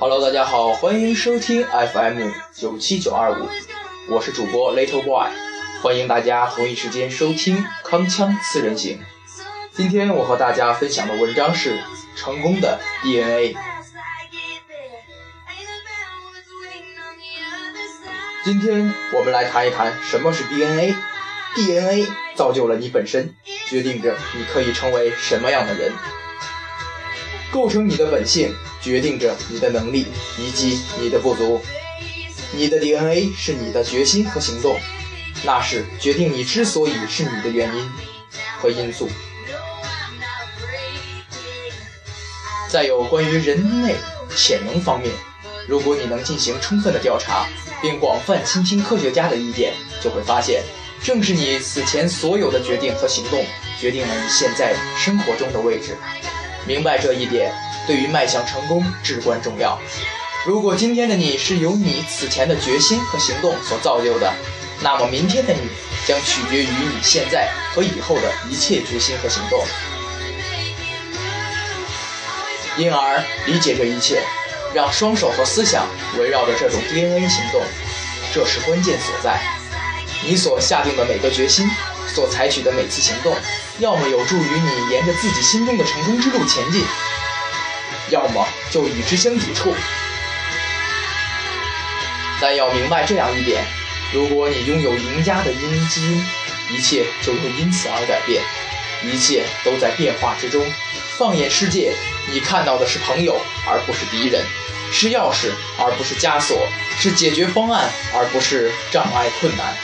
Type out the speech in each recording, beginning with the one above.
Hello，大家好，欢迎收听 FM 九七九二五，我是主播 Little Boy，欢迎大家同一时间收听铿锵四人行。今天我和大家分享的文章是《成功的 DNA》。今天我们来谈一谈什么是 DNA。DNA 造就了你本身，决定着你可以成为什么样的人，构成你的本性，决定着你的能力以及你的不足。你的 DNA 是你的决心和行动，那是决定你之所以是你的原因和因素。再有关于人类潜能方面，如果你能进行充分的调查，并广泛倾听科学家的意见，就会发现。正是你此前所有的决定和行动，决定了你现在生活中的位置。明白这一点，对于迈向成功至关重要。如果今天的你是由你此前的决心和行动所造就的，那么明天的你将取决于你现在和以后的一切决心和行动。因而，理解这一切，让双手和思想围绕着这种 DNA 行动，这是关键所在。你所下定的每个决心，所采取的每次行动，要么有助于你沿着自己心中的成功之路前进，要么就与之相抵触。但要明白这样一点：如果你拥有赢家的因基因，一切就会因此而改变，一切都在变化之中。放眼世界，你看到的是朋友，而不是敌人；是钥匙，而不是枷锁；是解决方案，而不是障碍困难。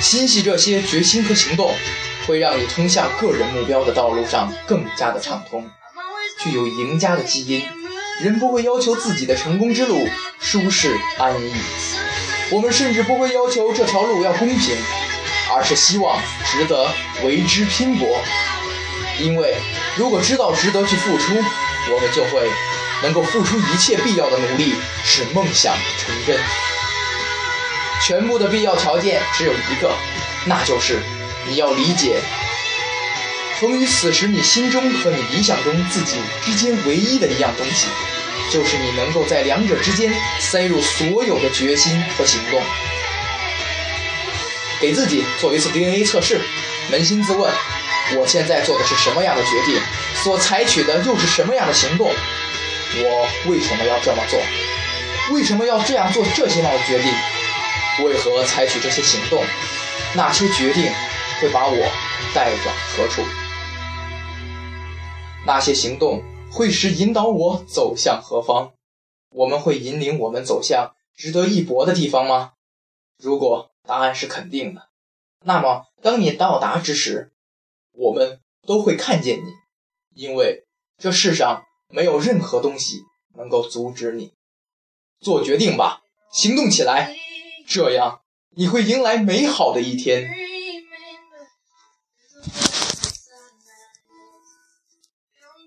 心系这些决心和行动，会让你通向个人目标的道路上更加的畅通。具有赢家的基因，人不会要求自己的成功之路舒适安逸，我们甚至不会要求这条路要公平，而是希望值得为之拼搏。因为如果知道值得去付出，我们就会能够付出一切必要的努力，使梦想成真。全部的必要条件只有一个，那就是你要理解，从于此时你心中和你理想中自己之间唯一的一样东西，就是你能够在两者之间塞入所有的决心和行动。给自己做一次 DNA 测试，扪心自问：我现在做的是什么样的决定？所采取的又是什么样的行动？我为什么要这么做？为什么要这样做这些样的决定？为何采取这些行动？那些决定会把我带往何处？那些行动会使引导我走向何方？我们会引领我们走向值得一搏的地方吗？如果答案是肯定的，那么当你到达之时，我们都会看见你，因为这世上没有任何东西能够阻止你。做决定吧，行动起来！这样，你会迎来美好的一天。